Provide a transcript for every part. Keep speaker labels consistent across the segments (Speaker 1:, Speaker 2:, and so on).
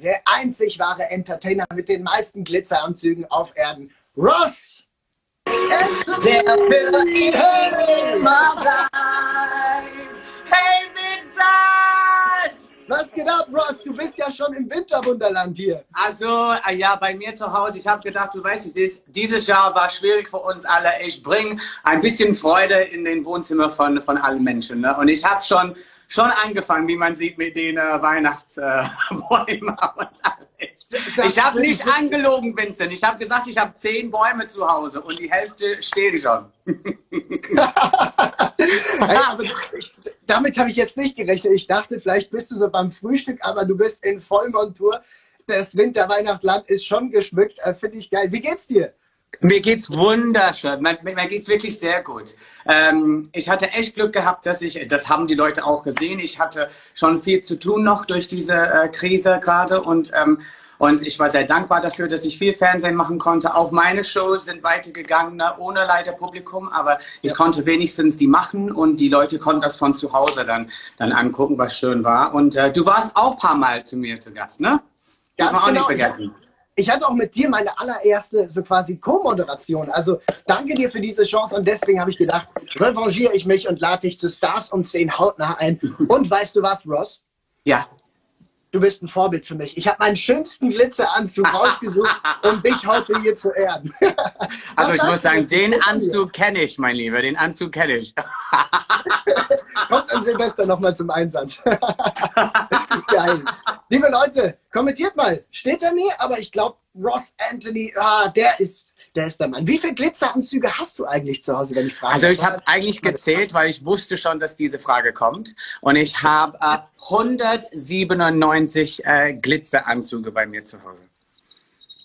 Speaker 1: der einzig wahre Entertainer mit den meisten Glitzeranzügen auf Erden, Ross. Der für immer bleibt. Hey Vincent! Was geht ab, Ross? Du bist ja schon im Winterwunderland hier.
Speaker 2: Also, äh, ja, bei mir zu Hause. Ich habe gedacht, du weißt, dieses Jahr war schwierig für uns alle. Ich bringe ein bisschen Freude in den Wohnzimmer von, von allen Menschen. Ne? Und ich habe schon schon angefangen, wie man sieht, mit den äh, Weihnachtsbäumen und alles. Ich habe nicht angelogen, Vincent. Ich habe gesagt, ich habe zehn Bäume zu Hause und die Hälfte stehen schon.
Speaker 1: hey, ich, damit habe ich jetzt nicht gerechnet. Ich dachte, vielleicht bist du so beim Frühstück, aber du bist in Vollmontur. Das Winterweihnachtsland ist schon geschmückt. Äh, Finde ich geil. Wie geht's dir?
Speaker 2: Mir geht's wunderschön. Mir, mir geht's wirklich sehr gut. Ähm, ich hatte echt Glück gehabt, dass ich, das haben die Leute auch gesehen. Ich hatte schon viel zu tun noch durch diese äh, Krise gerade und ähm, und ich war sehr dankbar dafür, dass ich viel Fernsehen machen konnte. Auch meine Shows sind weitergegangen, ne, ohne leider Publikum, aber ich ja. konnte wenigstens die machen und die Leute konnten das von zu Hause dann, dann angucken, was schön war. Und äh, du warst auch ein paar Mal zu mir zu Gast, ne?
Speaker 1: Das Ganz auch genau. nicht vergessen ich hatte auch mit dir meine allererste so quasi Co-Moderation. Also danke dir für diese Chance und deswegen habe ich gedacht, revanchiere ich mich und lade dich zu Stars um 10 hautnah ein. Und weißt du was, Ross?
Speaker 2: Ja.
Speaker 1: Du bist ein Vorbild für mich. Ich habe meinen schönsten Glitzeranzug rausgesucht, um dich heute hier zu ehren.
Speaker 2: also ich muss sagen, den Anzug kenne ich, mein Lieber. Den Anzug kenne ich.
Speaker 1: Kommt am Silvester nochmal zum Einsatz. Geil. Liebe Leute, kommentiert mal. Steht er mir? Aber ich glaube, Ross Anthony, ah, der ist, der ist der Mann. Wie viele Glitzeranzüge hast du eigentlich zu Hause, wenn ich frage?
Speaker 2: Also ich habe eigentlich gezählt, weil ich wusste schon, dass diese Frage kommt. Und ich habe äh, 197 äh, Glitzeranzüge bei mir zu Hause.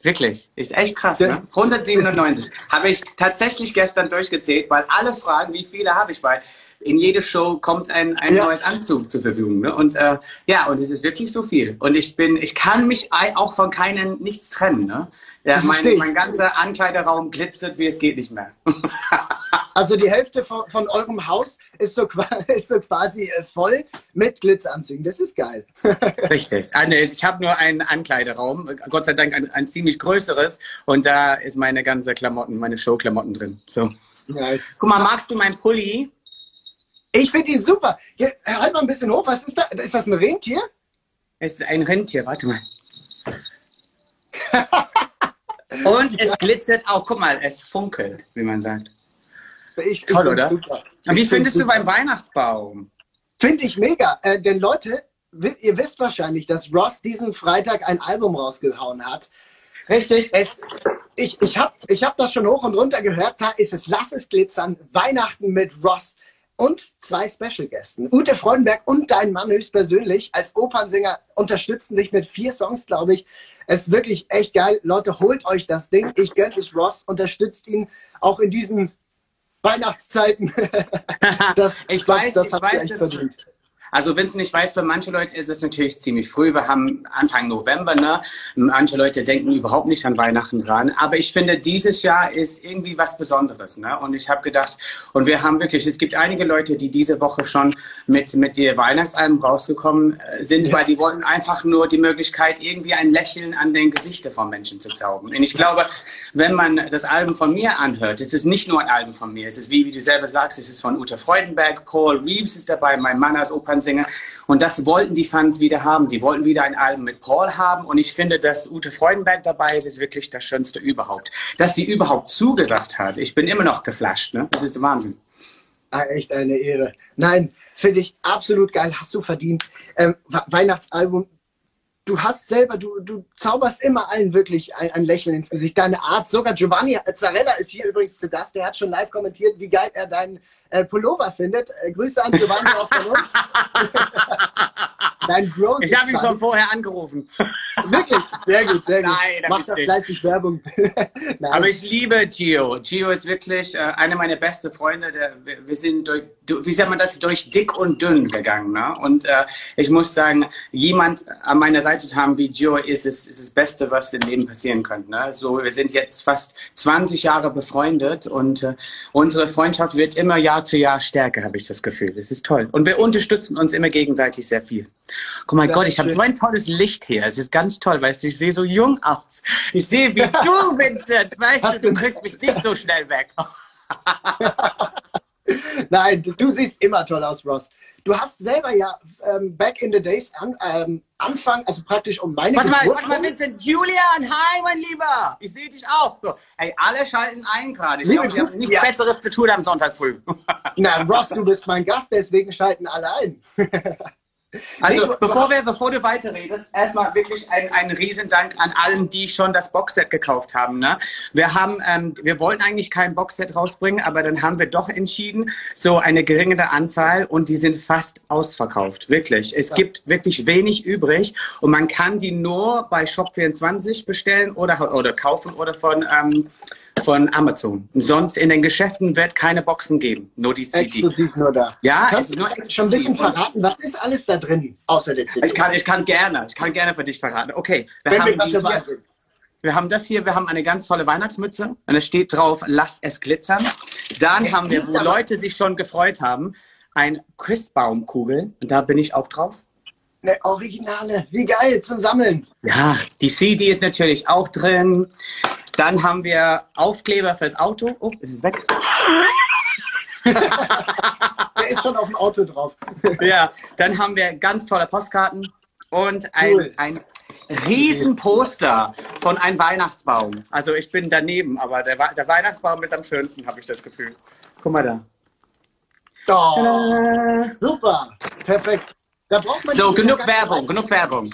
Speaker 2: Wirklich, ist echt krass, ne? 197. Habe ich tatsächlich gestern durchgezählt, weil alle fragen, wie viele habe ich, weil in jede Show kommt ein, ein ja. neues Anzug zur Verfügung. Ne? Und äh, ja, und es ist wirklich so viel. Und ich bin, ich kann mich auch von keinen nichts trennen. Ne? Ja, mein, mein ganzer Ankleiderraum glitzert, wie es geht nicht mehr.
Speaker 1: also die Hälfte von, von eurem Haus ist so, ist so, quasi äh, voll mit Glitzanzügen. Das ist geil.
Speaker 2: Richtig. Ah, ich habe nur einen Ankleideraum, Gott sei Dank ein, ein, ziemlich größeres. Und da ist meine ganze Klamotten, meine Showklamotten drin. So. Nice. Guck mal, magst du meinen Pulli?
Speaker 1: Ich finde ihn super. Hier, halt mal ein bisschen hoch. Was ist da? Ist das ein Rentier?
Speaker 2: Es ist ein Rentier, warte mal. Und es glitzert auch, guck mal, es funkelt, wie man sagt. Ich Toll, oder? Super. Und wie findest du beim Weihnachtsbaum?
Speaker 1: Finde ich mega. Äh, denn Leute, ihr wisst wahrscheinlich, dass Ross diesen Freitag ein Album rausgehauen hat. Richtig. Es, ich ich habe ich hab das schon hoch und runter gehört. Da ist es Lass es glitzern. Weihnachten mit Ross und zwei Special-Gästen. Ute Freudenberg und dein Mann höchstpersönlich als Opernsänger unterstützen dich mit vier Songs, glaube ich. Es ist wirklich echt geil. Leute, holt euch das Ding. Ich gönne es Ross, unterstützt ihn auch in diesen Weihnachtszeiten.
Speaker 2: das, ich weiß, das ich weiß, das, also wenn es nicht weiß, für manche Leute ist es natürlich ziemlich früh. Wir haben Anfang November, ne? Manche Leute denken überhaupt nicht an Weihnachten dran. Aber ich finde, dieses Jahr ist irgendwie was Besonderes, ne? Und ich habe gedacht, und wir haben wirklich, es gibt einige Leute, die diese Woche schon mit, mit der Weihnachtsalbum rausgekommen äh, sind, ja. weil die wollten einfach nur die Möglichkeit, irgendwie ein Lächeln an den Gesichter von Menschen zu zaubern. Und ich glaube, wenn man das Album von mir anhört, es ist nicht nur ein Album von mir. Es ist, wie, wie du selber sagst, es ist von Uta Freudenberg, Paul Reeves ist dabei, mein Mann als Opern Opernsänger. Und das wollten die Fans wieder haben. Die wollten wieder ein Album mit Paul haben. Und ich finde, dass Ute Freudenberg dabei ist, ist wirklich das Schönste überhaupt. Dass sie überhaupt zugesagt hat. Ich bin immer noch geflasht. Ne? Das ist Wahnsinn.
Speaker 1: Ah, echt eine Ehre. Nein, finde ich absolut geil. Hast du verdient. Ähm, Weihnachtsalbum du hast selber, du, du zauberst immer allen wirklich ein, ein, Lächeln ins Gesicht. Deine Art, sogar Giovanni Zarella ist hier übrigens zu Gast, der hat schon live kommentiert, wie geil er deinen äh, Pullover findet. Äh, Grüße an Giovanni auch von uns.
Speaker 2: Dein Bro ich habe ihn schon vorher angerufen.
Speaker 1: Wirklich? Sehr gut, sehr gut. Nein, das Mach doch fleißig Werbung.
Speaker 2: Aber ich liebe Gio. Gio ist wirklich äh, einer meiner besten Freunde. Der, wir, wir, sind durch, wie sagt man das, durch dick und dünn gegangen. Ne? Und äh, ich muss sagen, jemand an meiner Seite zu haben wie Gio ist, ist, ist das Beste, was im Leben passieren könnte. Ne? So, wir sind jetzt fast 20 Jahre befreundet und äh, unsere Freundschaft wird immer Jahr Jahr zu Jahr stärker, habe ich das Gefühl. Das ist toll. Und wir unterstützen uns immer gegenseitig sehr viel. Guck mal, Gott, ich habe so ein tolles Licht hier. Es ist ganz toll, weißt du, ich sehe so jung aus. Ich sehe wie du, Vincent. Weißt du, du kriegst mich nicht so schnell weg.
Speaker 1: Nein, du siehst immer toll aus, Ross. Du hast selber ja ähm, back in the days an, ähm, Anfang, also praktisch um meine
Speaker 2: Warte mal, warte mal, Vincent. Julian, hi, mein Lieber. Ich sehe dich auch. So, hey, alle schalten ein gerade. Ich glaube, nichts ja. Besseres zu tun am Sonntag früh.
Speaker 1: Na, Ross, du bist mein Gast, deswegen schalten alle ein.
Speaker 2: Also nee, bevor, wir, bevor du weiterredest, erstmal wirklich ein, ein Riesendank an allen, die schon das Boxset gekauft haben. Ne? Wir haben, ähm, wir wollten eigentlich kein Boxset rausbringen, aber dann haben wir doch entschieden, so eine geringere Anzahl und die sind fast ausverkauft. Wirklich. Es ja. gibt wirklich wenig übrig und man kann die nur bei Shop24 bestellen oder, oder kaufen oder von ähm, von Amazon. Sonst in den Geschäften wird keine Boxen geben, nur die CD.
Speaker 1: Exklusiv nur da.
Speaker 2: Ja,
Speaker 1: Kannst du schon ein bisschen verraten, was ist alles da drin, außer der CD?
Speaker 2: Ich kann, ich kann gerne, ich kann gerne für dich verraten. Okay, wir Wenn haben wir die hier, wir haben das hier, wir haben eine ganz tolle Weihnachtsmütze und es steht drauf, lass es glitzern. Dann es haben wir, wo Leute sich schon gefreut haben, ein Christbaumkugel und da bin ich auch drauf.
Speaker 1: Eine Originale, wie geil, zum Sammeln.
Speaker 2: Ja, die CD ist natürlich auch drin. Dann haben wir Aufkleber fürs Auto. Oh, ist es weg?
Speaker 1: Der ist schon auf dem Auto drauf.
Speaker 2: ja, dann haben wir ganz tolle Postkarten und ein, cool. ein Riesenposter von einem Weihnachtsbaum. Also ich bin daneben, aber der, der Weihnachtsbaum ist am schönsten, habe ich das Gefühl. Guck mal da.
Speaker 1: Oh, super, perfekt.
Speaker 2: Da braucht man so, genug Werbung, genug Werbung.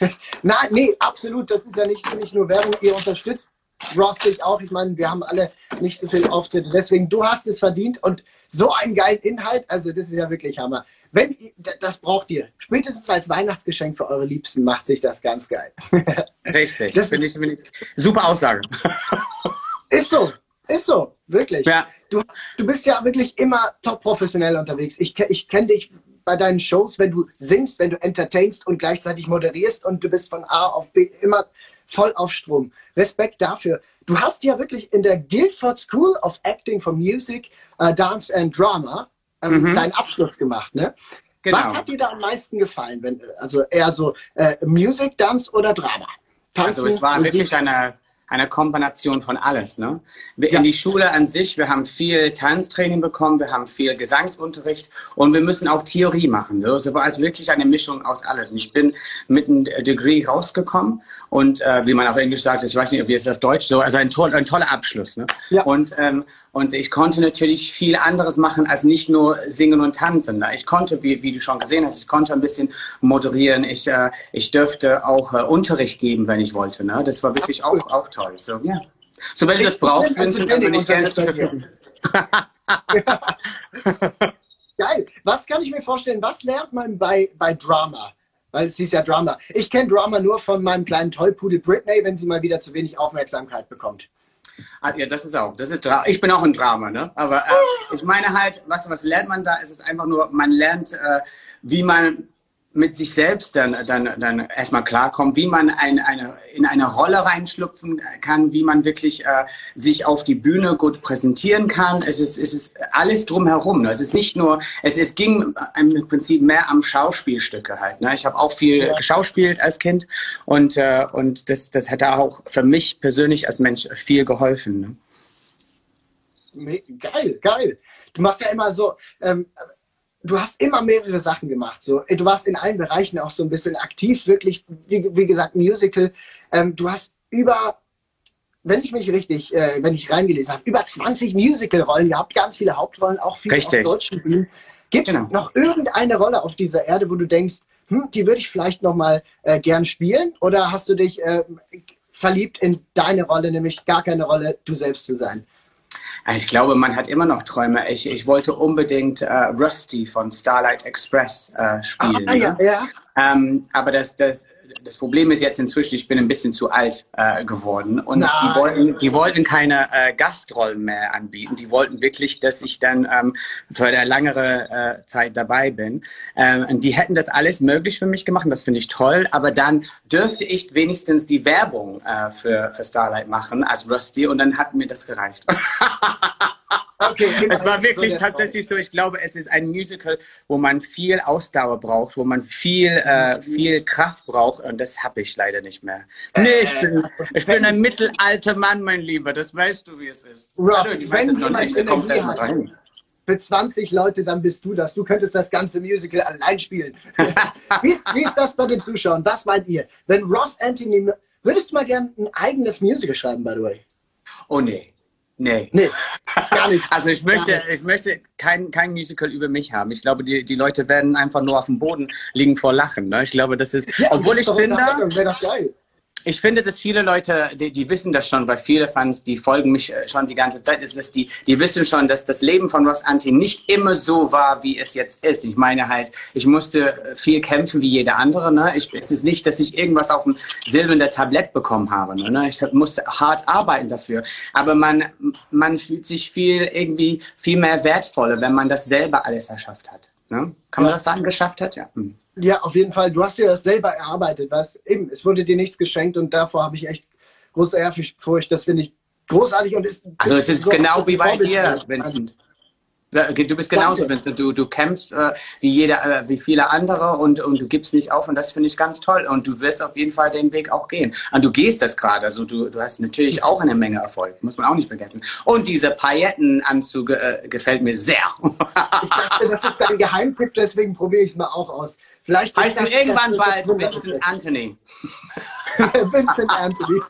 Speaker 1: Nein, nee, absolut. Das ist ja nicht, nicht nur Werbung. Ihr unterstützt Ross dich auch. Ich meine, wir haben alle nicht so viel Auftritte. Deswegen, du hast es verdient und so einen geilen Inhalt. Also, das ist ja wirklich Hammer. Wenn, das braucht ihr. Spätestens als Weihnachtsgeschenk für eure Liebsten macht sich das ganz geil.
Speaker 2: Richtig. Das finde ich, find ich super Aussage.
Speaker 1: Ist so. Ist so. Wirklich. Ja. Du, du bist ja wirklich immer top professionell unterwegs. Ich, ich kenne dich bei deinen Shows, wenn du singst, wenn du entertainst und gleichzeitig moderierst und du bist von A auf B immer voll auf Strom. Respekt dafür. Du hast ja wirklich in der Guildford School of Acting for Music, uh, Dance and Drama ähm, mhm. deinen Abschluss gemacht, ne? Genau. Was hat dir da am meisten gefallen? Wenn, also eher so äh, Music, Dance oder Drama?
Speaker 2: Tanzen also es war wirklich eine eine Kombination von alles. Ne? Wir, ja. In die Schule an sich, wir haben viel Tanztraining bekommen, wir haben viel Gesangsunterricht und wir müssen auch Theorie machen. So. Es war also wirklich eine Mischung aus alles. Und ich bin mit einem Degree rausgekommen und äh, wie man auf Englisch sagt, ich weiß nicht, wie es auf Deutsch so, also ein, toll, ein toller Abschluss. Ne? Ja. Und, ähm, und ich konnte natürlich viel anderes machen als nicht nur singen und tanzen. Ne? Ich konnte, wie, wie du schon gesehen hast, ich konnte ein bisschen moderieren. Ich, äh, ich dürfte auch äh, Unterricht geben, wenn ich wollte. Ne? Das war wirklich auch, auch toll toll. So, ja. So, wenn du das brauchst, Vincent, dann bin ich gerne zur Verfügung.
Speaker 1: Geil. Was kann ich mir vorstellen? Was lernt man bei, bei Drama? Weil es hieß ja Drama. Ich kenne Drama nur von meinem kleinen Tollpudel Britney, wenn sie mal wieder zu wenig Aufmerksamkeit bekommt.
Speaker 2: Ah, ja, das ist auch, das ist Ich bin auch ein Drama, ne? Aber äh, ich meine halt, was, was lernt man da? Es ist einfach nur, man lernt, äh, wie man mit sich selbst dann, dann, dann erstmal klarkommen, wie man ein, eine, in eine Rolle reinschlüpfen kann, wie man wirklich äh, sich auf die Bühne gut präsentieren kann. Es ist, es ist alles drumherum. Ne? Es ist nicht nur, es, es ging im Prinzip mehr am Schauspielstücke halt. Ne? Ich habe auch viel ja. geschauspielt als Kind und, äh, und das, das hat auch für mich persönlich als Mensch viel geholfen.
Speaker 1: Ne? Geil, geil. Du machst ja immer so, ähm, du hast immer mehrere Sachen gemacht. So. Du warst in allen Bereichen auch so ein bisschen aktiv, wirklich, wie, wie gesagt, Musical. Ähm, du hast über, wenn ich mich richtig, äh, wenn ich reingelesen habe, über 20 Musical-Rollen gehabt, ganz viele Hauptrollen, auch viele auf deutschen Bühnen. Gibt es genau. noch irgendeine Rolle auf dieser Erde, wo du denkst, hm, die würde ich vielleicht noch mal äh, gern spielen? Oder hast du dich äh, verliebt in deine Rolle, nämlich gar keine Rolle, du selbst zu sein?
Speaker 2: Ich glaube, man hat immer noch Träume. Ich, ich wollte unbedingt äh, Rusty von Starlight Express äh, spielen. Ah, ja, ne? ja. Ähm, aber das, das, das Problem ist jetzt inzwischen, ich bin ein bisschen zu alt äh, geworden und Nein. die wollten, die wollten keine äh, Gastrollen mehr anbieten. Die wollten wirklich, dass ich dann ähm, für eine langere äh, Zeit dabei bin. Ähm, und die hätten das alles möglich für mich gemacht. Das finde ich toll. Aber dann dürfte ich wenigstens die Werbung äh, für, für Starlight machen als Rusty und dann hat mir das gereicht. Okay, es war wirklich tatsächlich so. Ich glaube, es ist ein Musical, wo man viel Ausdauer braucht, wo man viel, äh, viel Kraft braucht. Und das habe ich leider nicht mehr. Nee, ich bin, ich bin ein mittelalter Mann, mein Lieber. Das weißt du, wie es ist.
Speaker 1: Ross, also, wenn jemand Energie hat, für 20 Leute, dann bist du das. Du könntest das ganze Musical allein spielen. wie, ist, wie ist das bei den Zuschauern? Was meint ihr? Wenn Ross Anthony, würdest du mal gern ein eigenes Musical schreiben, by the way?
Speaker 2: Oh nee. Nee. Nee, gar nicht. Also ich möchte, ich möchte kein, kein Musical über mich haben. Ich glaube, die, die Leute werden einfach nur auf dem Boden liegen vor Lachen. Ne? Ich glaube, das ist, ja, obwohl das ich finde, das geil ich finde, dass viele Leute, die, die, wissen das schon, weil viele Fans, die folgen mich äh, schon die ganze Zeit, ist, dass die, die wissen schon, dass das Leben von Ross Anti nicht immer so war, wie es jetzt ist. Ich meine halt, ich musste viel kämpfen wie jeder andere. Ne? Ich, es ist nicht, dass ich irgendwas auf dem silbernen Tablett bekommen habe. Ne? Ich musste hart arbeiten dafür. Aber man, man fühlt sich viel irgendwie viel mehr wertvoller, wenn man das selber alles erschafft hat. Ne? Kann man das sagen, geschafft hat? Ja. Hm.
Speaker 1: Ja, auf jeden Fall. Du hast dir das selber erarbeitet, was eben, es wurde dir nichts geschenkt und davor habe ich echt große Ehrfurcht. Das finde ich großartig und ist.
Speaker 2: Also es ist so genau wie bei dir, Vincent. Du bist genauso, Vincent. Du, du kämpfst äh, wie jeder, äh, wie viele andere und, und du gibst nicht auf und das finde ich ganz toll. Und du wirst auf jeden Fall den Weg auch gehen. Und du gehst das gerade. Also du, du hast natürlich auch eine Menge Erfolg, muss man auch nicht vergessen. Und dieser Paillettenanzug äh, gefällt mir sehr.
Speaker 1: ich dachte, das ist dein Geheimtipp, deswegen probiere ich es mal auch aus. Vielleicht
Speaker 2: heißt du irgendwann bald Vincent Anthony.
Speaker 1: Vincent Anthony.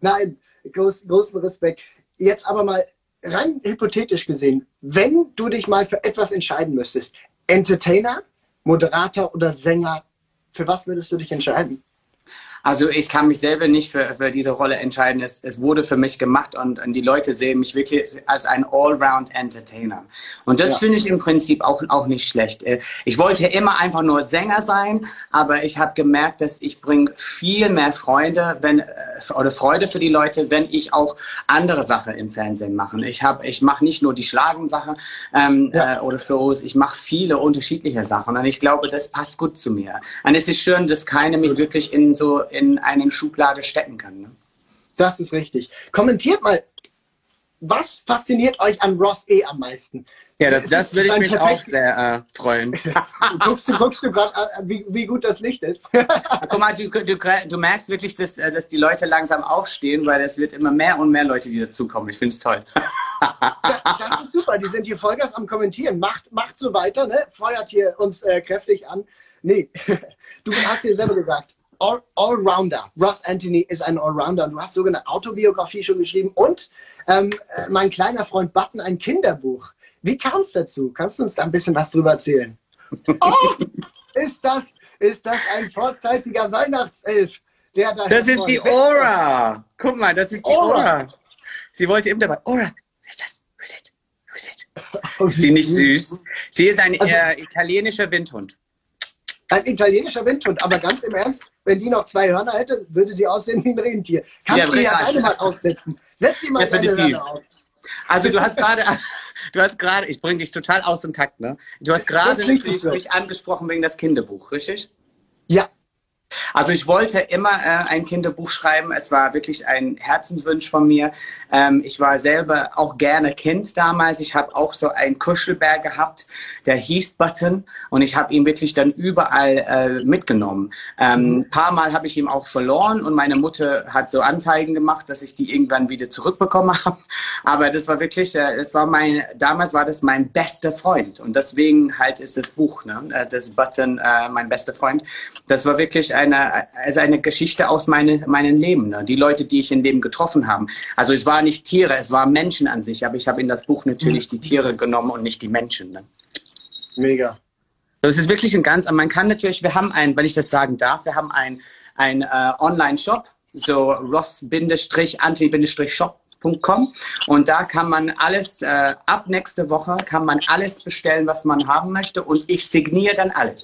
Speaker 1: Nein, groß, großen Respekt. Jetzt aber mal rein hypothetisch gesehen, wenn du dich mal für etwas entscheiden müsstest, Entertainer, Moderator oder Sänger, für was würdest du dich entscheiden?
Speaker 2: Also ich kann mich selber nicht für, für diese Rolle entscheiden. Es, es wurde für mich gemacht und, und die Leute sehen mich wirklich als ein Allround-Entertainer. Und das ja. finde ich im Prinzip auch, auch nicht schlecht. Äh, ich wollte immer einfach nur Sänger sein, aber ich habe gemerkt, dass ich bringe viel mehr Freunde wenn, äh, oder Freude für die Leute, wenn ich auch andere Sachen im Fernsehen mache. Ich, hab, ich mache nicht nur die Schlagensachen ähm, ja. äh, oder Shows, ich mache viele unterschiedliche Sachen und ich glaube, das passt gut zu mir. Und es ist schön, dass keiner mich wirklich in so in eine Schublade stecken kann. Ne?
Speaker 1: Das ist richtig. Kommentiert mal, was fasziniert euch an Ross E am meisten?
Speaker 2: Ja, das, das würde ich mich auch sehr äh, freuen.
Speaker 1: guckst du, guckst du gerade, äh, wie, wie gut das Licht ist?
Speaker 2: Guck mal, du, du, du merkst wirklich, dass, äh, dass die Leute langsam aufstehen, weil es wird immer mehr und mehr Leute, die dazukommen. Ich finde es toll.
Speaker 1: das ist super, die sind hier Vollgas am Kommentieren. Macht, macht so weiter, ne? feuert hier uns äh, kräftig an. Nee, du hast dir selber gesagt, All Allrounder. Ross Anthony ist ein Allrounder. Du hast sogar eine Autobiografie schon geschrieben und ähm, äh, mein kleiner Freund Button ein Kinderbuch. Wie kam es dazu? Kannst du uns da ein bisschen was drüber erzählen? Oh, ist das, ist das ein vorzeitiger Weihnachtself?
Speaker 2: Der da das ist die Aura. Guck mal, das ist die Aura. Aura. Sie wollte eben dabei. Aura, wer ist das? Who is it? Who is it? Oh, ist sie nicht süß? Sie ist ein also, äh, italienischer Windhund.
Speaker 1: Ein italienischer Windhund, aber ganz im Ernst, wenn die noch zwei Hörner hätte, würde sie aussehen wie ein Rentier. Kannst ja, du die ja beide mal aufsetzen? Setz sie mal Definitiv. auf.
Speaker 2: Also du hast gerade, du hast gerade, ich bringe dich total aus dem Takt, ne? Du hast gerade mich angesprochen wegen das Kinderbuch, richtig?
Speaker 1: Ja,
Speaker 2: also ich wollte immer äh, ein Kinderbuch schreiben. Es war wirklich ein Herzenswunsch von mir. Ähm, ich war selber auch gerne Kind damals. Ich habe auch so einen Kuschelbär gehabt, der hieß Button und ich habe ihn wirklich dann überall äh, mitgenommen. Ähm, mhm. Ein paar Mal habe ich ihn auch verloren und meine Mutter hat so Anzeigen gemacht, dass ich die irgendwann wieder zurückbekommen habe. Aber das war wirklich, äh, das war mein, damals war das mein bester Freund und deswegen halt ist das Buch, ne? Äh, das Button, äh, mein bester Freund. Das war wirklich ein eine, also eine Geschichte aus meine, meinem Leben. Ne? Die Leute, die ich in dem getroffen habe. Also es war nicht Tiere, es waren Menschen an sich, aber ich habe in das Buch natürlich die Tiere genommen und nicht die Menschen. Ne?
Speaker 1: Mega.
Speaker 2: Das ist wirklich ein ganz, man kann natürlich, wir haben einen, wenn ich das sagen darf, wir haben einen ein, äh, Online-Shop, so ross-anti-shop.com und da kann man alles, äh, ab nächste Woche kann man alles bestellen, was man haben möchte und ich signiere dann alles.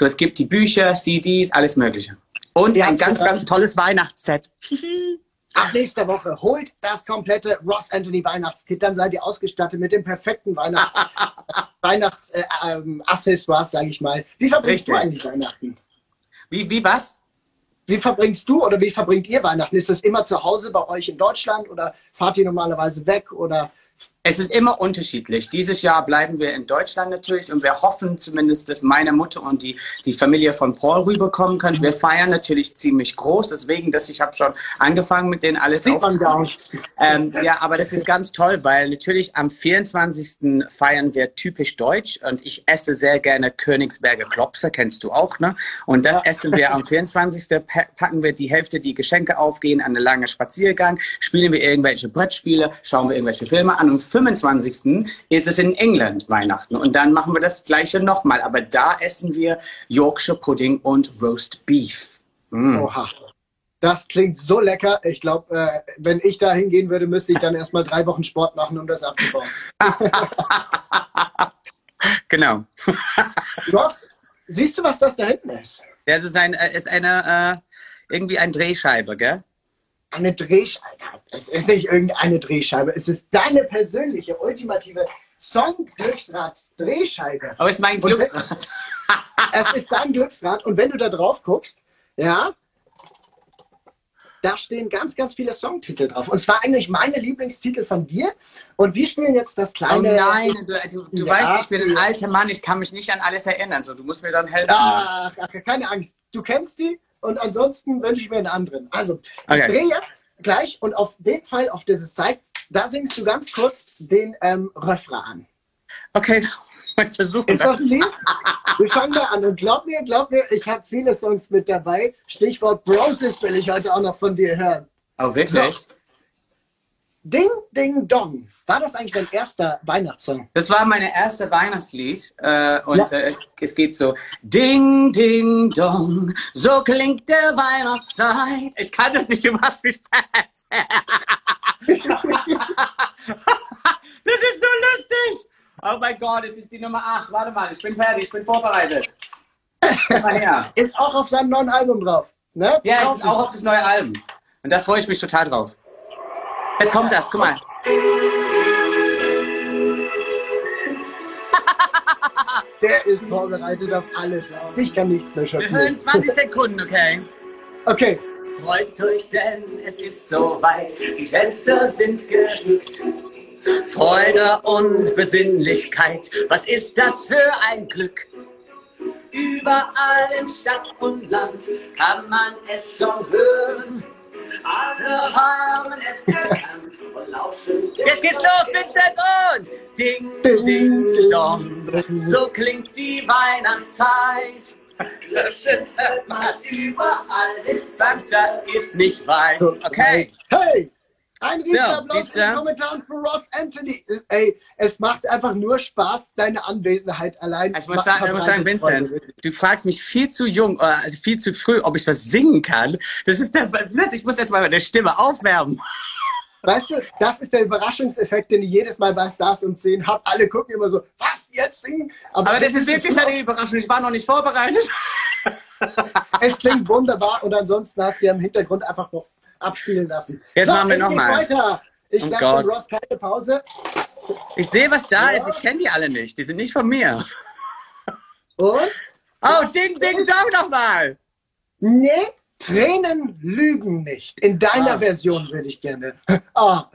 Speaker 2: So, es gibt die Bücher, CDs, alles Mögliche. Und ja, ein ganz, ganz tolles Weihnachtsset.
Speaker 1: Ab nächster Woche holt das komplette Ross Anthony Weihnachtskit, dann seid ihr ausgestattet mit dem perfekten Weihnachts Weihnachtsaccessoires, äh, sage ich mal. Wie verbringst Richtig. du eigentlich Weihnachten?
Speaker 2: Wie, wie was?
Speaker 1: Wie verbringst du oder wie verbringt ihr Weihnachten? Ist das immer zu Hause bei euch in Deutschland oder fahrt ihr normalerweise weg oder
Speaker 2: Es ist immer unterschiedlich. Dieses Jahr bleiben wir in Deutschland natürlich und wir hoffen zumindest, dass meine Mutter und die, die Familie von Paul rüberkommen können. Wir feiern natürlich ziemlich groß, deswegen, dass ich habe schon angefangen mit denen alles aufzubauen. Ähm, ja, aber das ist ganz toll, weil natürlich am 24. feiern wir typisch deutsch und ich esse sehr gerne Königsberger Klopse, kennst du auch, ne? Und das ja. essen wir am 24. packen wir die Hälfte die Geschenke auf, gehen an einen langen Spaziergang, spielen wir irgendwelche Brettspiele, schauen wir irgendwelche Filme an und 25. ist es in England Weihnachten. Und dann machen wir das Gleiche nochmal. Aber da essen wir Yorkshire Pudding und Roast Beef.
Speaker 1: Mm. Oha. Das klingt so lecker. Ich glaube, äh, wenn ich da hingehen würde, müsste ich dann erstmal drei Wochen Sport machen, um das abzubauen.
Speaker 2: genau.
Speaker 1: Ross, siehst du, was das da hinten ist?
Speaker 2: Ja, es ist, ein, äh, ist eine, äh, irgendwie eine Drehscheibe, gell?
Speaker 1: Eine Drehscheibe. Es ist nicht irgendeine Drehscheibe, es ist deine persönliche, ultimative Song-Glücksrad-Drehscheibe.
Speaker 2: Aber es ist mein Glücksrad.
Speaker 1: es ist dein Glücksrad und wenn du da drauf guckst, ja, da stehen ganz, ganz viele Songtitel drauf. Und zwar eigentlich meine Lieblingstitel von dir. Und wir spielen jetzt das kleine.
Speaker 2: Oh nein, du, du, du ja, weißt, ich bin ein alter Mann, ich kann mich nicht an alles erinnern. So, du musst mir dann helfen.
Speaker 1: Ach, ach, keine Angst. Du kennst die und ansonsten wünsche ich mir einen anderen. Also, okay. ich drehe jetzt gleich und auf den Fall, auf das es zeigt, da singst du ganz kurz den ähm, Refrain an.
Speaker 2: Okay, ich versuche
Speaker 1: Ist das lieb? Wir fangen da an und glaub mir, glaub mir, ich habe viele Songs mit dabei. Stichwort Broses will ich heute auch noch von dir hören.
Speaker 2: Oh, wirklich? So.
Speaker 1: Ding, ding, dong. War das eigentlich dein erster Weihnachtssong?
Speaker 2: Das war mein erster Weihnachtslied äh, und ja. äh, es geht so Ding, ding, dong, so klingt der Weihnachtszeit. Ich kann das nicht, du machst mich fett. das ist so lustig. Oh mein Gott, es ist die Nummer 8. Warte mal, ich bin fertig, ich bin vorbereitet.
Speaker 1: ist auch auf seinem neuen Album drauf. Ne?
Speaker 2: Ja, es ist auch auf das neue Album. Und da freue ich mich total drauf. Jetzt kommt das, guck mal.
Speaker 1: Der ist vorbereitet auf alles. Ich kann nichts mehr
Speaker 2: schaffen. Wir hören 20 Sekunden, okay?
Speaker 1: Okay.
Speaker 2: Freut euch, denn es ist soweit. Die Fenster sind geschmückt. Freude und Besinnlichkeit. Was ist das für ein Glück? Überall in Stadt und Land kann man es schon hören. Alle haben es erkannt. Jetzt geht's los, Vincent und Ding, Ding, Dong. So klingt die Weihnachtszeit. Löschen hört man überall. Santa ist nicht weit. Okay.
Speaker 1: Hey! Ein Riesenapplaus so, in Kommentaren für Ross Anthony. Ey, es macht einfach nur Spaß, deine Anwesenheit allein.
Speaker 2: Ich muss sagen, ich muss sagen Vincent, du fragst mich viel zu jung, äh, also viel zu früh, ob ich was singen kann. Das ist der, ich muss erst mal meine Stimme aufwärmen.
Speaker 1: Weißt du, das ist der Überraschungseffekt, den ich jedes Mal bei Stars um 10 habe. Alle gucken immer so, was, jetzt singen?
Speaker 2: Aber, Aber das, das ist wirklich eine Überraschung. Ich war noch nicht vorbereitet.
Speaker 1: es klingt wunderbar und ansonsten hast du ja im Hintergrund einfach noch abspielen lassen.
Speaker 2: Jetzt so, machen wir nochmal.
Speaker 1: Ich oh lasse Gott. Ross keine Pause.
Speaker 2: Ich sehe, was da ja. ist. Ich kenne die alle nicht. Die sind nicht von mir.
Speaker 1: Und?
Speaker 2: Oh, ding, ding, sag doch mal.
Speaker 1: Nee, Tränen lügen nicht. In deiner ah. Version würde ich gerne. Ah.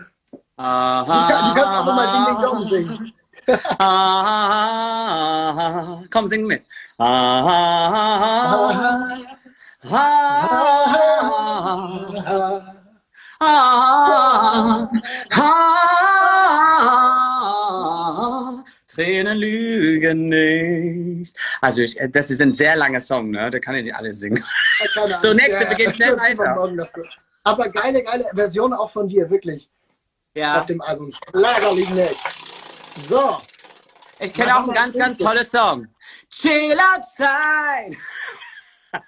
Speaker 2: Aha.
Speaker 1: Du, kannst auch nochmal Ding, ding, dong singen.
Speaker 2: ah, komm, sing mit. Ah, Tränen lügen nicht. Also ich, das ist ein sehr langer Song, ne? Da kann ich nicht alles singen. so, nächste, ja, wir gehen schnell weiter.
Speaker 1: Aber geile, geile Version auch von dir, wirklich.
Speaker 2: Ja.
Speaker 1: Auf dem Album. Liegen nicht. So.
Speaker 2: Ich kenne auch einen ganz, ganz tolles Song. Chill outside.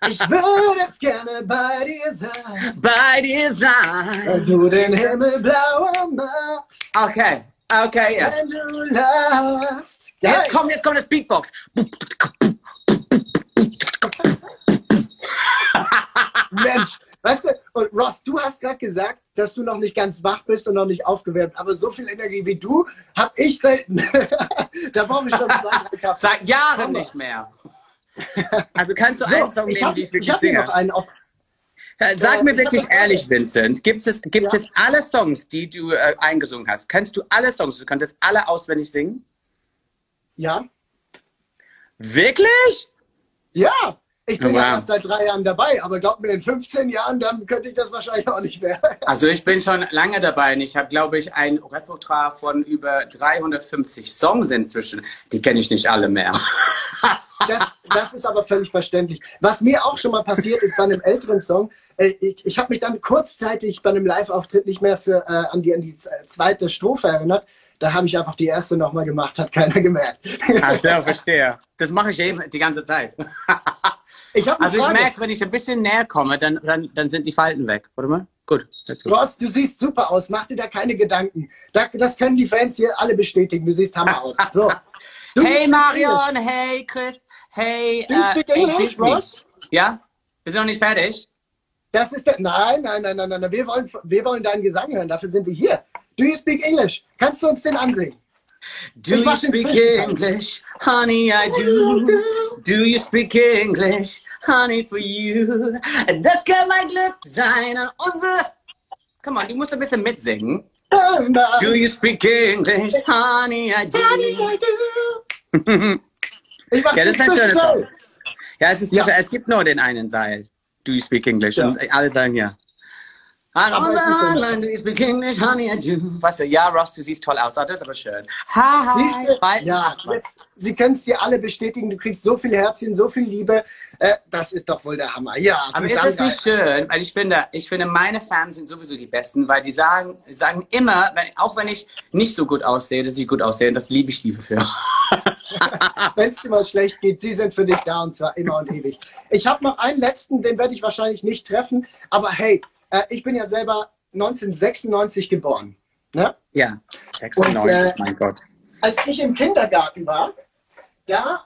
Speaker 1: Ich würde jetzt gerne bei dir sein.
Speaker 2: Bei dir sein.
Speaker 1: Wenn du den Himmel blauer machst.
Speaker 2: Okay, okay, ja.
Speaker 1: Wenn du lachst.
Speaker 2: Jetzt kommt, jetzt kommt das Beatbox.
Speaker 1: Mensch, weißt du, und Ross, du hast gerade gesagt, dass du noch nicht ganz wach bist und noch nicht aufgewärmt, aber so viel Energie wie du habe ich selten. da brauche ich schon zwei,
Speaker 2: drei. Seit Jahren nicht mehr. Also kannst du so, einen Song nehmen, hab, die ich wirklich ich singe? Sag mir wirklich ehrlich, Vincent, gibt es, gibt ja. es alle Songs, die du äh, eingesungen hast? Kannst du alle Songs, du könntest alle auswendig singen?
Speaker 1: Ja.
Speaker 2: Wirklich?
Speaker 1: Ja. Ich bin wow. ja erst seit drei Jahren dabei, aber glaub mir, in 15 Jahren, dann könnte ich das wahrscheinlich auch nicht mehr.
Speaker 2: Also ich bin schon lange dabei und ich habe, glaube ich, ein Repertoire von über 350 Songs inzwischen. Die kenne ich nicht alle mehr.
Speaker 1: Das, das, ist aber völlig verständlich. Was mir auch schon mal passiert ist bei einem älteren Song, äh, ich, ich habe mich dann kurzzeitig bei einem Live-Auftritt nicht mehr für, äh, an, die, an die zweite Strophe erinnert. Da habe ich einfach die erste nochmal gemacht, hat keiner gemerkt.
Speaker 2: Ach so, verstehe. Das mache ich eben die ganze Zeit. Ich also ich merke, wenn ich ein bisschen näher komme, dann, dann, dann sind die Falten weg. Warte mal. Gut.
Speaker 1: Ross, du siehst super aus. Mach dir da keine Gedanken. das können die Fans hier alle bestätigen. Du siehst Hammer aus. So.
Speaker 2: hey Marion, hey Chris, hey.
Speaker 1: Du uh, speak English, Ross?
Speaker 2: Ja? Wir sind noch nicht fertig.
Speaker 1: Das ist der. Nein, nein, nein, nein, nein. Wir wollen, wir wollen deinen Gesang hören. Dafür sind wir hier. Do you speak English? Kannst du uns den ansehen?
Speaker 2: Do you speak English? Honey, I do. Do you speak English? Honey, for you. Das kann mein Glück sein an unsere... Come on, du musst ein bisschen mitsingen. Do you speak English? Honey, I do. Honey, I do. ja, das ist ein schönes. Ja, es ist ja. es gibt nur den einen Seil. Do you speak English? Ja. Und alle sagen ja. On the island, English, honey, I do. Weißt du, ja, Ross, du siehst toll aus. das ist aber schön.
Speaker 1: Ha, ha, ja, jetzt, Sie können es dir alle bestätigen. Du kriegst so viel Herzchen, so viel Liebe. Äh, das ist doch wohl der Hammer. Ja,
Speaker 2: aber ist es nicht schön? Weil ich finde, ich finde, meine Fans sind sowieso die Besten, weil die sagen, sagen immer, wenn, auch wenn ich nicht so gut aussehe, dass ich gut aussehe, das liebe ich die für.
Speaker 1: wenn es dir mal schlecht geht, sie sind für dich da und zwar immer und ewig. Ich habe noch einen letzten, den werde ich wahrscheinlich nicht treffen, aber hey, äh, ich bin ja selber 1996 geboren. Ne?
Speaker 2: Ja, 96, und, äh, mein Gott.
Speaker 1: Als ich im Kindergarten war, da,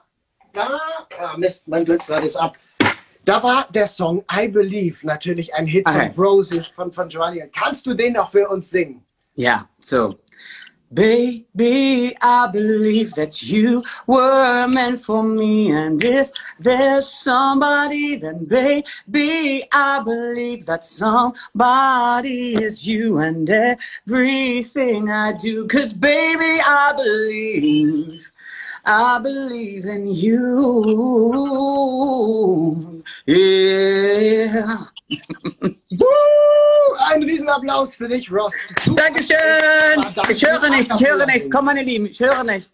Speaker 1: da, oh Mist, mein Glücksrad ist ab. Da war der Song I Believe natürlich ein Hit okay. von Roses von, von Joanne. Kannst du den noch für uns singen?
Speaker 2: Ja, so. Baby, I believe that you were meant for me. And if there's somebody, then baby, I believe that somebody is you and everything I do. Cause baby, I believe, I believe in you. Yeah.
Speaker 1: Ein Riesenapplaus für dich, Ross.
Speaker 2: Super. Dankeschön. Ich höre nichts, ich höre nichts. Komm, meine Lieben, ich höre nichts.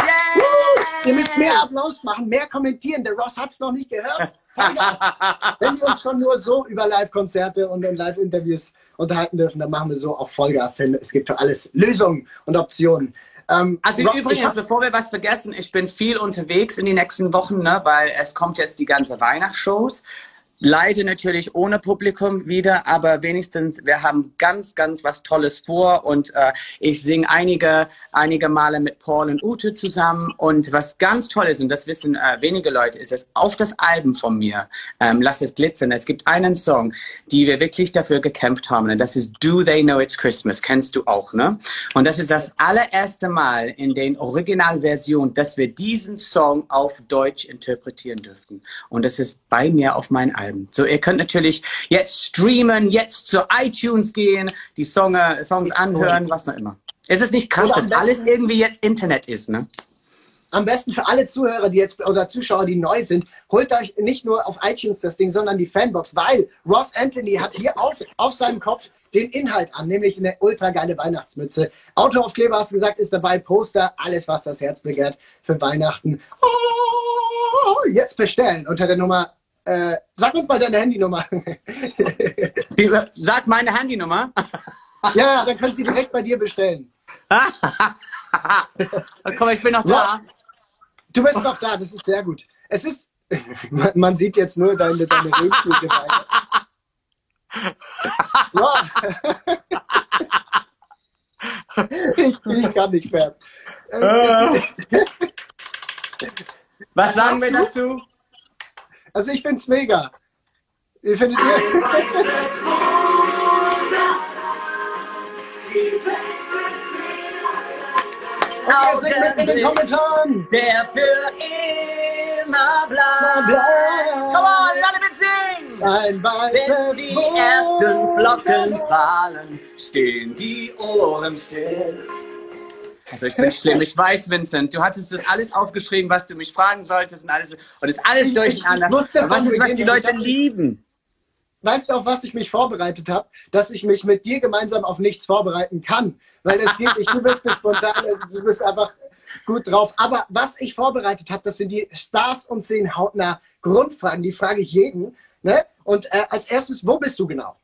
Speaker 1: Yeah. Ihr müsst mehr Applaus machen, mehr kommentieren. Der Ross hat es noch nicht gehört. Wenn wir uns schon nur so über Live-Konzerte und Live-Interviews unterhalten dürfen, dann machen wir so auch Vollgas, denn es gibt für alles Lösungen und Optionen.
Speaker 2: Ähm, also Ross, übrigens, bevor wir was vergessen, ich bin viel unterwegs in den nächsten Wochen, ne, weil es kommt jetzt die ganze Weihnachtsshows. Leider natürlich ohne Publikum wieder, aber wenigstens wir haben ganz, ganz was Tolles vor und äh, ich singe einige, einige Male mit Paul und Ute zusammen und was ganz toll ist, und das wissen äh, wenige Leute, ist es auf das Album von mir, ähm, Lass es glitzern, es gibt einen Song, die wir wirklich dafür gekämpft haben und das ist Do They Know It's Christmas, kennst du auch, ne? Und das ist das allererste Mal in den Originalversionen, dass wir diesen Song auf Deutsch interpretieren dürften. Und das ist bei mir auf meinem Album bleiben. So, ihr könnt natürlich jetzt streamen, jetzt zu iTunes gehen, die Song, Songs anhören, was noch immer. Es ist nicht krass, dass alles irgendwie jetzt Internet ist, ne?
Speaker 1: Am besten für alle Zuhörer, die jetzt oder Zuschauer, die neu sind, holt euch nicht nur auf iTunes das Ding, sondern die Fanbox, weil Ross Anthony hat hier auf, auf seinem Kopf den Inhalt an, nämlich eine ultra geile Weihnachtsmütze. Autoaufkleber, hast du gesagt, ist dabei, Poster, alles, was das Herz begehrt für Weihnachten. Oh, jetzt bestellen unter der Nummer äh, sag uns mal deine Handynummer.
Speaker 2: sag meine Handynummer.
Speaker 1: ja, dann kannst du direkt bei dir bestellen.
Speaker 2: Komm, ich bin noch da.
Speaker 1: Du bist noch da, das ist sehr gut. Es ist, man, sieht jetzt nur deine, deine Röntgengeweide. ich, ich kann nicht mehr.
Speaker 2: Was sagen wir dazu?
Speaker 1: Also ich finde es mega. Wie findet ihr?
Speaker 2: Okay, sing mit in den Kommentaren. Der für immer bleibt. Come on, alle mit singen. Ein Wenn die ersten Flocken fallen, stehen die Ohren still. Also ich bin schlimm. Ich weiß, Vincent, du hattest das alles aufgeschrieben, was du mich fragen solltest und alles und ist alles durcheinander. Ich, ich was ist, was die Leute lieben?
Speaker 1: Weißt du, auf was ich mich vorbereitet habe? Dass ich mich mit dir gemeinsam auf nichts vorbereiten kann. Weil es geht nicht, du bist spontan, du bist einfach gut drauf. Aber was ich vorbereitet habe, das sind die Stars und zehn hautnah Grundfragen. Die frage ich jeden. Ne? Und äh, als erstes, wo bist du genau?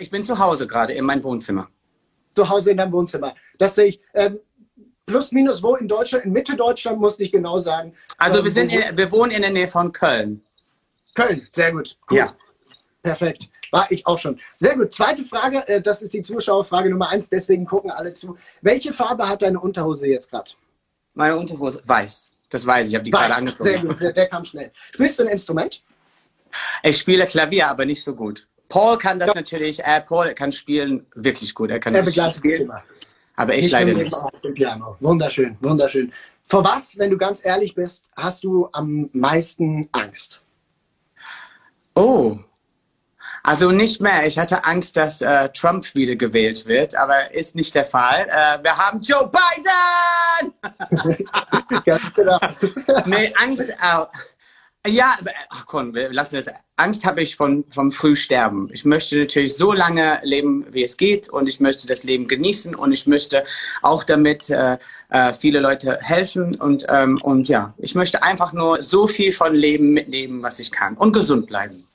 Speaker 2: Ich bin zu Hause gerade, in meinem Wohnzimmer.
Speaker 1: Zu Hause in deinem Wohnzimmer. Das sehe ich. Ähm, plus minus wo in Deutschland, in Mitte Deutschland, muss ich genau sagen.
Speaker 2: Also wir, ähm, sind in, wir wohnen in der Nähe von Köln.
Speaker 1: Köln, sehr gut.
Speaker 2: Cool. Ja.
Speaker 1: Perfekt. War ich auch schon. Sehr gut. Zweite Frage, äh, das ist die Zuschauerfrage Nummer eins, deswegen gucken alle zu. Welche Farbe hat deine Unterhose jetzt gerade?
Speaker 2: Meine Unterhose weiß. Das weiß ich, ich habe die weiß. gerade angezogen.
Speaker 1: Sehr gut, der, der, kam schnell. Spielst du ein Instrument?
Speaker 2: Ich spiele Klavier, aber nicht so gut. Paul kann das ja. natürlich, äh, Paul kann spielen wirklich gut. Er kann er spielen. Immer. Aber ich, ich leider nicht. Auf dem
Speaker 1: Piano. Wunderschön, wunderschön. Vor was, wenn du ganz ehrlich bist, hast du am meisten Angst?
Speaker 2: Oh, also nicht mehr. Ich hatte Angst, dass äh, Trump wieder gewählt wird, aber ist nicht der Fall. Äh, wir haben Joe Biden! Ganz genau. nee, Angst. Äh, ja, ach komm, wir lassen das. Angst habe ich von, vom Frühsterben. Ich möchte natürlich so lange leben, wie es geht und ich möchte das Leben genießen und ich möchte auch damit äh, äh, viele Leute helfen und, ähm, und ja, ich möchte einfach nur so viel von Leben mitnehmen, was ich kann und gesund bleiben.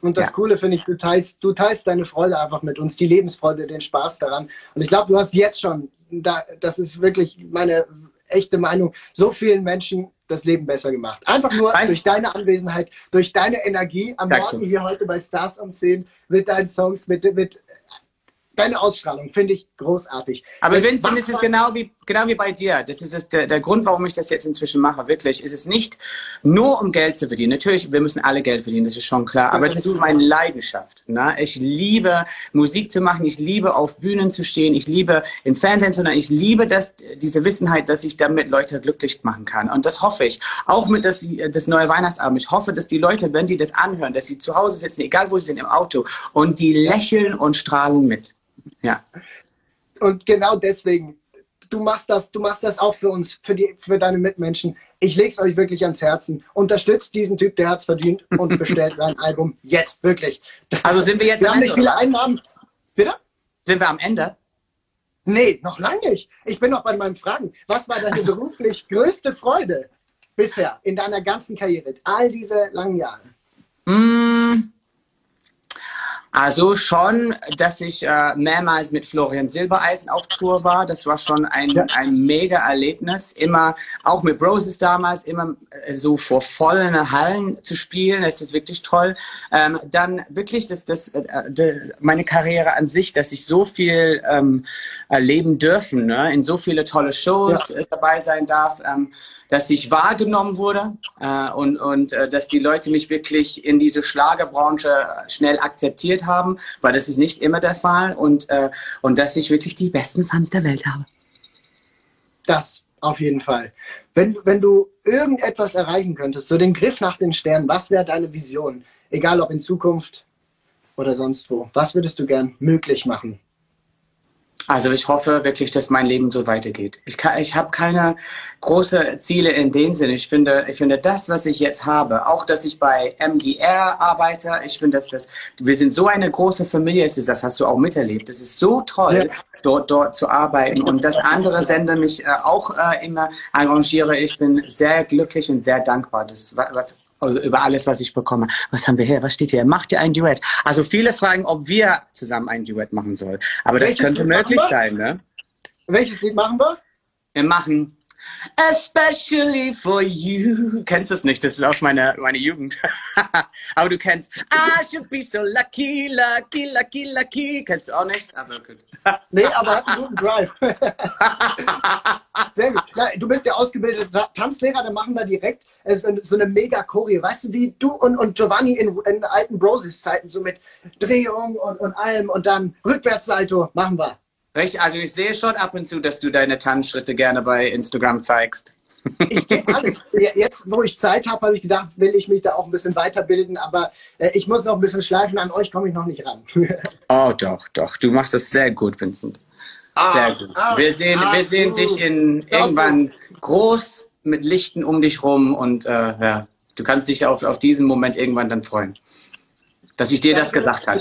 Speaker 1: Und das ja. Coole finde ich, du teilst, du teilst deine Freude einfach mit uns, die Lebensfreude, den Spaß daran. Und ich glaube, du hast jetzt schon, da, das ist wirklich meine echte Meinung, so vielen Menschen das Leben besser gemacht. Einfach nur weißt, durch deine Anwesenheit, durch deine Energie am Morgen hier heute bei Stars um 10 mit deinen Songs, mit, mit deine Ausstrahlung finde ich großartig.
Speaker 2: Aber Vincent, ist es genau wie, genau wie bei dir. Das ist es, der, der Grund, warum ich das jetzt inzwischen mache, wirklich. Ist es nicht nur, um Geld zu verdienen. Natürlich, wir müssen alle Geld verdienen, das ist schon klar. Aber das ist meine Leidenschaft. Ne? Ich liebe, Musik zu machen. Ich liebe, auf Bühnen zu stehen. Ich liebe, im Fernsehen zu sein. Ich liebe das, diese Wissenheit, dass ich damit Leute glücklich machen kann. Und das hoffe ich. Auch mit das, das neue Weihnachtsabend. Ich hoffe, dass die Leute, wenn die das anhören, dass sie zu Hause sitzen, egal wo sie sind, im Auto, und die lächeln und strahlen mit. Ja.
Speaker 1: Und genau deswegen, du machst das, du machst das auch für uns, für, die, für deine Mitmenschen. Ich lege es euch wirklich ans Herzen. Unterstützt diesen Typ, der hat es verdient und bestellt sein Album jetzt, wirklich.
Speaker 2: Also sind wir jetzt
Speaker 1: wir am haben Ende? Nicht viele Einnahmen. Bitte?
Speaker 2: Sind wir am Ende?
Speaker 1: Nee, noch lange nicht. Ich bin noch bei meinen Fragen. Was war deine also. beruflich größte Freude bisher in deiner ganzen Karriere, all diese langen Jahre?
Speaker 2: Mm, also schon, dass ich äh, mehrmals mit Florian Silbereisen auf Tour war. Das war schon ein, ja. ein mega Erlebnis. Immer, auch mit Broses damals, immer äh, so vor vollen Hallen zu spielen. Das ist wirklich toll. Ähm, dann wirklich das, das, äh, de, meine Karriere an sich, dass ich so viel ähm, erleben dürfen, ne? in so viele tolle Shows ja. Äh, dabei sein darf. Ähm, dass ich wahrgenommen wurde äh, und, und äh, dass die Leute mich wirklich in diese Schlagerbranche schnell akzeptiert haben, weil das ist nicht immer der Fall und, äh, und dass ich wirklich die besten Fans der Welt habe.
Speaker 1: Das auf jeden Fall. Wenn, wenn du irgendetwas erreichen könntest, so den Griff nach den Sternen, was wäre deine Vision? Egal ob in Zukunft oder sonst wo. Was würdest du gern möglich machen?
Speaker 2: Also ich hoffe wirklich, dass mein Leben so weitergeht. Ich, ich habe keine großen Ziele in dem Sinne. Ich finde, ich finde das, was ich jetzt habe, auch dass ich bei MDR arbeite, ich finde, dass das, wir sind so eine große Familie, das hast du auch miterlebt. Das ist so toll, ja. dort, dort zu arbeiten und dass andere Sender mich äh, auch äh, immer arrangiere. Ich bin sehr glücklich und sehr dankbar. Das, was, über alles, was ich bekomme. Was haben wir hier? Was steht hier? Macht ihr ein Duett? Also viele fragen, ob wir zusammen ein Duett machen sollen. Aber Welches das könnte Lied möglich sein, ne?
Speaker 1: Welches Lied machen wir?
Speaker 2: Wir machen Especially for you. Kennst du es nicht? Das ist aus meiner, meiner Jugend. Aber du kennst I should be so lucky, lucky, lucky, lucky. Kennst du auch nicht? Also gut.
Speaker 1: nee, aber hat einen guten Drive. Sehr gut. Ja, du bist ja ausgebildeter Tanzlehrer, dann machen wir direkt äh, so, so eine mega Choreo. Weißt du, wie du und, und Giovanni in, in alten Broses-Zeiten, so mit Drehung und, und allem und dann Rückwärtssalto machen wir.
Speaker 2: Richtig, also ich sehe schon ab und zu, dass du deine Tanzschritte gerne bei Instagram zeigst.
Speaker 1: Ich alles. Jetzt, wo ich Zeit habe, habe ich gedacht, will ich mich da auch ein bisschen weiterbilden, aber äh, ich muss noch ein bisschen schleifen. An euch komme ich noch nicht ran.
Speaker 2: oh, doch, doch. Du machst das sehr gut, Vincent. Ah, sehr gut. Ah, wir sehen, ah, wir sehen dich in irgendwann groß mit Lichten um dich rum und äh, ja, du kannst dich auf, auf diesen Moment irgendwann dann freuen dass ich dir ja, das gesagt habe.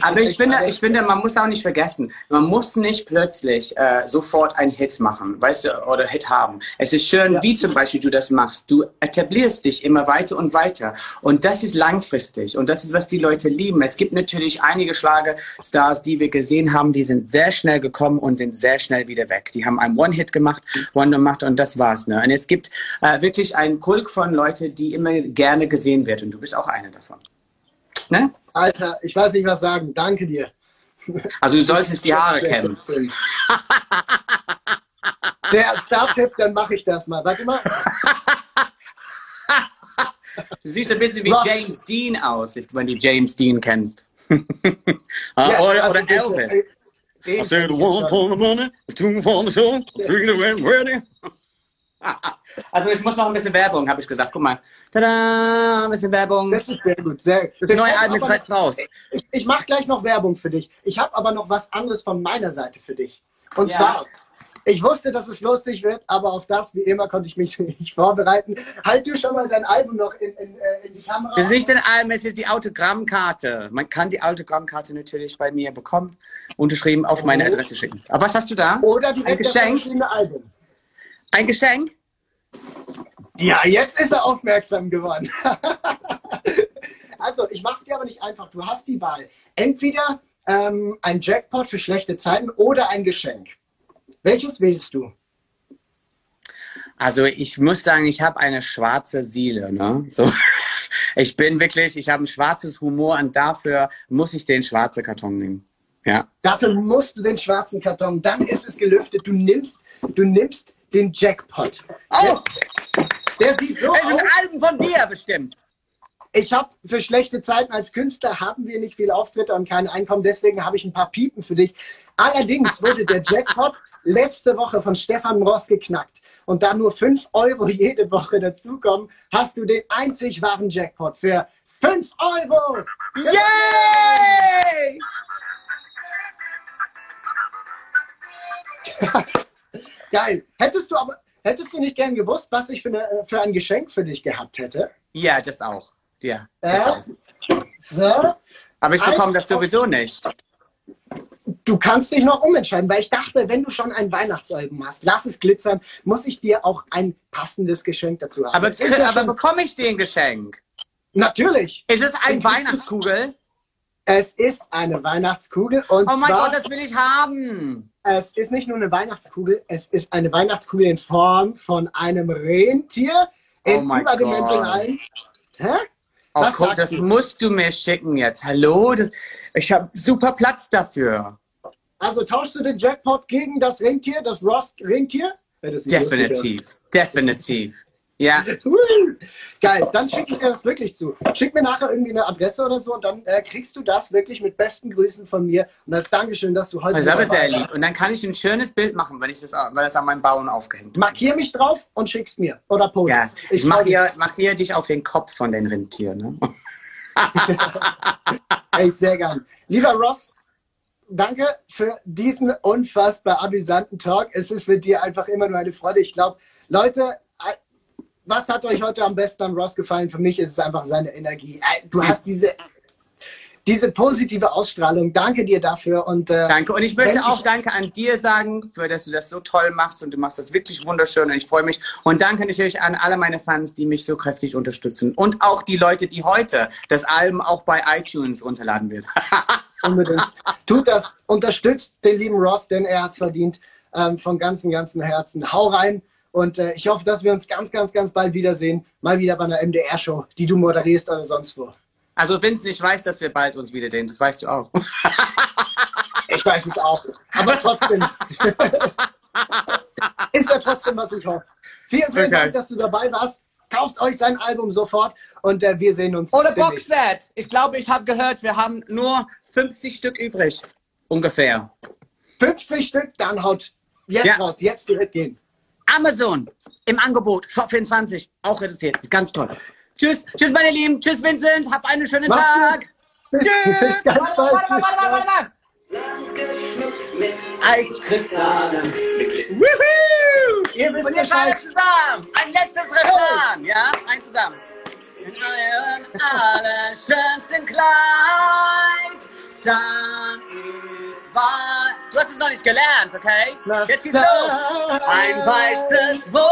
Speaker 2: Aber ich finde, ich finde, man muss auch nicht vergessen, man muss nicht plötzlich äh, sofort einen Hit machen, weißt du, oder Hit haben. Es ist schön, ja. wie zum Beispiel du das machst. Du etablierst dich immer weiter und weiter. Und das ist langfristig. Und das ist, was die Leute lieben. Es gibt natürlich einige Schlagerstars, die wir gesehen haben, die sind sehr schnell gekommen und sind sehr schnell wieder weg. Die haben einen One-Hit gemacht, One gemacht und das war's. Ne? Und es gibt äh, wirklich einen Pulk von Leuten, die immer gerne gesehen wird. Und du bist auch einer davon.
Speaker 1: Ne? Alter, ich weiß nicht, was sagen. Danke dir.
Speaker 2: Also du solltest die Haare kämmen.
Speaker 1: Der Star-Tipp, dann mache ich das mal. Warte mal.
Speaker 2: Du siehst ein bisschen wie was? James Dean aus, wenn du James Dean kennst. ja, oder, also oder Elvis. I said one for the money, two for the show, three to ready. Also ich muss noch ein bisschen Werbung, habe ich gesagt. Guck mal. Tada, ein bisschen Werbung.
Speaker 1: Das ist sehr gut. Sehr,
Speaker 2: das neue Album ist jetzt raus.
Speaker 1: Ich, ich mache gleich noch Werbung für dich. Ich habe aber noch was anderes von meiner Seite für dich. Und ja. zwar, ich wusste, dass es lustig wird, aber auf das, wie immer, konnte ich mich nicht vorbereiten. Halt du schon mal dein Album noch in, in, äh, in die Kamera.
Speaker 2: Es ist nicht ein Album, es ist die Autogrammkarte. Man kann die Autogrammkarte natürlich bei mir bekommen, unterschrieben auf meine oh. Adresse schicken. Aber was hast du da?
Speaker 1: Oder die ein Geschenk. Album.
Speaker 2: Ein Geschenk?
Speaker 1: Ja, jetzt ist er aufmerksam geworden. also, ich mache es dir aber nicht einfach. Du hast die Wahl. Entweder ähm, ein Jackpot für schlechte Zeiten oder ein Geschenk. Welches wählst du?
Speaker 2: Also ich muss sagen, ich habe eine schwarze Seele. Ne? So, ich bin wirklich, ich habe ein schwarzes Humor und dafür muss ich den schwarzen Karton nehmen. Ja.
Speaker 1: Dafür musst du den schwarzen Karton. Dann ist es gelüftet. Du nimmst, du nimmst den Jackpot.
Speaker 2: Oh! Der sieht so aus. Das ein Album von dir bestimmt.
Speaker 1: Ich habe für schlechte Zeiten als Künstler haben wir nicht viel Auftritte und kein Einkommen, deswegen habe ich ein paar Piepen für dich. Allerdings wurde der Jackpot letzte Woche von Stefan Ross geknackt. Und da nur 5 Euro jede Woche dazukommen, hast du den einzig wahren Jackpot für 5 Euro.
Speaker 2: Yay!
Speaker 1: Geil. Hättest du aber, hättest du nicht gern gewusst, was ich für, eine, für ein Geschenk für dich gehabt hätte?
Speaker 2: Ja, das auch. Ja. Das äh, auch. So. Aber ich bekomme das sowieso nicht.
Speaker 1: Du kannst dich noch umentscheiden, weil ich dachte, wenn du schon ein Weihnachtsalbum hast, lass es glitzern, muss ich dir auch ein passendes Geschenk dazu haben.
Speaker 2: Aber, ja aber bekomme ich dir ein Geschenk?
Speaker 1: Natürlich.
Speaker 2: Ist es ein Weihnachtskugel?
Speaker 1: Es ist eine Weihnachtskugel und
Speaker 2: Oh mein zwar, Gott, das will ich haben.
Speaker 1: Es ist nicht nur eine Weihnachtskugel, es ist eine Weihnachtskugel in Form von einem Rentier in oh überdimensionalen.
Speaker 2: Hä? Oh, guck, das du? musst du mir schicken jetzt. Hallo? Das, ich habe super Platz dafür.
Speaker 1: Also tauschst du den Jackpot gegen das Rentier, das Rost-Rentier?
Speaker 2: Definitiv, definitiv. Ja.
Speaker 1: Geil, dann schicke ich dir das wirklich zu. Schick mir nachher irgendwie eine Adresse oder so und dann äh, kriegst du das wirklich mit besten Grüßen von mir. Und als Dankeschön, dass du heute.
Speaker 2: Das ist sehr lieb. Und dann kann ich ein schönes Bild machen, wenn ich das, weil das an meinem Bauen aufgehängt
Speaker 1: Markier mich drauf und schickst mir. Oder post. Ja,
Speaker 2: ich, ich mach hier dich auf den Kopf von den Rentieren. Ne?
Speaker 1: Ey, sehr gern. Lieber Ross, danke für diesen unfassbar amüsanten Talk. Es ist mit dir einfach immer nur eine Freude. Ich glaube, Leute, was hat euch heute am besten an Ross gefallen? Für mich ist es einfach seine Energie. Äh, du hast diese, diese positive Ausstrahlung. Danke dir dafür. Und,
Speaker 2: äh, danke. Und ich möchte auch ich Danke an dir sagen, für dass du das so toll machst und du machst das wirklich wunderschön und ich freue mich. Und danke natürlich an alle meine Fans, die mich so kräftig unterstützen. Und auch die Leute, die heute das Album auch bei iTunes runterladen wird.
Speaker 1: Unbedingt. Tut das, unterstützt den lieben Ross, denn er hat es verdient. Ähm, von ganzem, ganzem Herzen. Hau rein. Und äh, ich hoffe, dass wir uns ganz, ganz, ganz bald wiedersehen. Mal wieder bei einer MDR-Show, die du moderierst oder sonst wo.
Speaker 2: Also Vince, ich weiß, dass wir bald uns wiedersehen. Das weißt du auch.
Speaker 1: ich weiß es auch. Aber trotzdem. ist ja trotzdem, was ich hoffe. Vielen, vielen okay. Dank, dass du dabei warst. Kauft euch sein Album sofort und äh, wir sehen uns.
Speaker 2: Oder Boxset. Ich glaube, ich habe gehört, wir haben nur 50 Stück übrig. Ungefähr.
Speaker 1: 50 Stück, dann haut jetzt ja. raus, jetzt direkt gehen.
Speaker 2: Amazon im Angebot, Shop 24, auch reduziert. Ganz toll. Tschüss, tschüss meine Lieben, tschüss Vincent, hab einen schönen Mach's Tag. Bis, tschüss. Bis ganz warte, bald. Warte, warte, warte, warte, mit Eiskristallen. Ihr wisst Und ihr schaltet zusammen. Ein letztes Refrain. Ja, ein zusammen. In eurem allerschönsten Kleid. Dann wahr. Du hast es noch nicht gelernt, okay? Jetzt geht's los. Ein weißes Wunderland.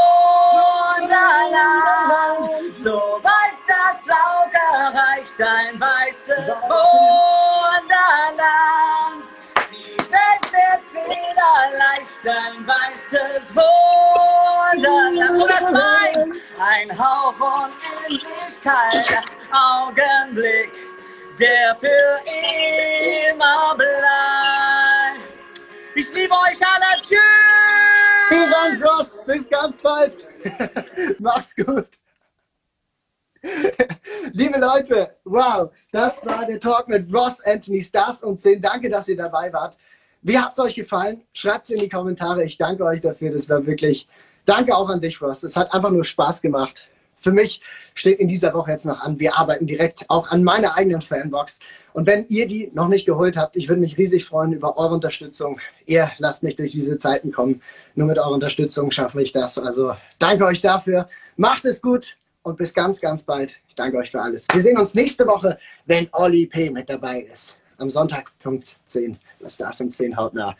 Speaker 2: So weit das Auge reicht. Ein weißes Wunderland. Die Welt wird wieder leicht. Ein weißes Wunderland. Und das meint ein Hauch Unendlichkeit. Augenblick der für immer bleibt. Ich liebe euch alle. Tschüss.
Speaker 1: Vielen Dank, Ross. Bis ganz bald. Mach's gut. Liebe Leute, wow, das war der Talk mit Ross Anthony Stars und 10. Danke, dass ihr dabei wart. Wie hat es euch gefallen? Schreibt es in die Kommentare. Ich danke euch dafür. Das war wirklich. Danke auch an dich, Ross. Es hat einfach nur Spaß gemacht für mich steht in dieser Woche jetzt noch an. Wir arbeiten direkt auch an meiner eigenen Fanbox. Und wenn ihr die noch nicht geholt habt, ich würde mich riesig freuen über eure Unterstützung. Ihr lasst mich durch diese Zeiten kommen. Nur mit eurer Unterstützung schaffe ich das. Also danke euch dafür. Macht es gut und bis ganz, ganz bald. Ich danke euch für alles. Wir sehen uns nächste Woche, wenn Olli P. mit dabei ist. Am Sonntag Punkt 10. Das Stars um 10 hautnah.